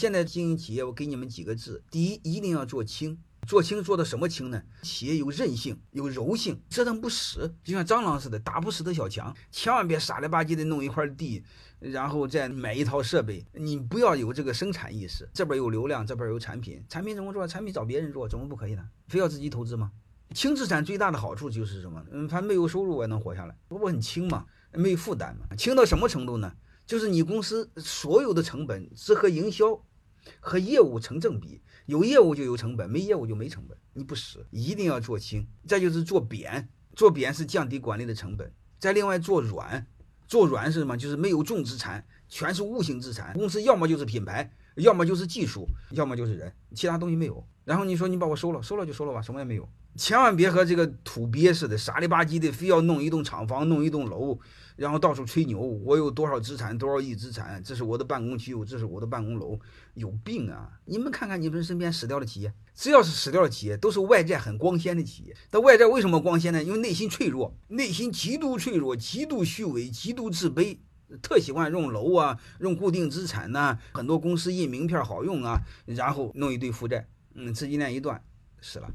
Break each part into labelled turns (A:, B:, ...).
A: 现在经营企业，我给你们几个字：第一，一定要做轻。做轻做的什么轻呢？企业有韧性，有柔性，折腾不死，就像蟑螂似的，打不死的小强。千万别傻了吧唧的弄一块地，然后再买一套设备。你不要有这个生产意识，这边有流量，这边有产品，产品怎么做？产品找别人做，怎么不可以呢？非要自己投资吗？轻资产最大的好处就是什么？嗯，它没有收入我也能活下来，不很轻嘛，没有负担嘛。轻到什么程度呢？就是你公司所有的成本是和营销。和业务成正比，有业务就有成本，没业务就没成本。你不死，一定要做轻。再就是做扁，做扁是降低管理的成本。再另外做软，做软是什么？就是没有重资产，全是无形资产。公司要么就是品牌，要么就是技术，要么就是人，其他东西没有。然后你说你把我收了，收了就收了吧，什么也没有。千万别和这个土鳖似的，傻里吧唧的，非要弄一栋厂房，弄一栋楼，然后到处吹牛，我有多少资产，多少亿资产，这是我的办公区，这是我的办公楼，有病啊！你们看看你们身边死掉的企业，只要是死掉的企业，都是外在很光鲜的企业。但外在为什么光鲜呢？因为内心脆弱，内心极度脆弱，极度虚伪，极度自卑，特喜欢用楼啊，用固定资产呐，很多公司印名片好用啊，然后弄一堆负债，嗯，资金链一断，死了。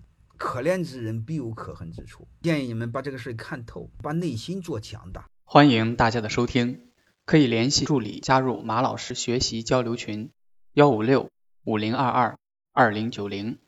A: 可怜之人必有可恨之处，建议你们把这个事看透，把内心做强大。
B: 欢迎大家的收听，可以联系助理加入马老师学习交流群：幺五六五零二二二零九零。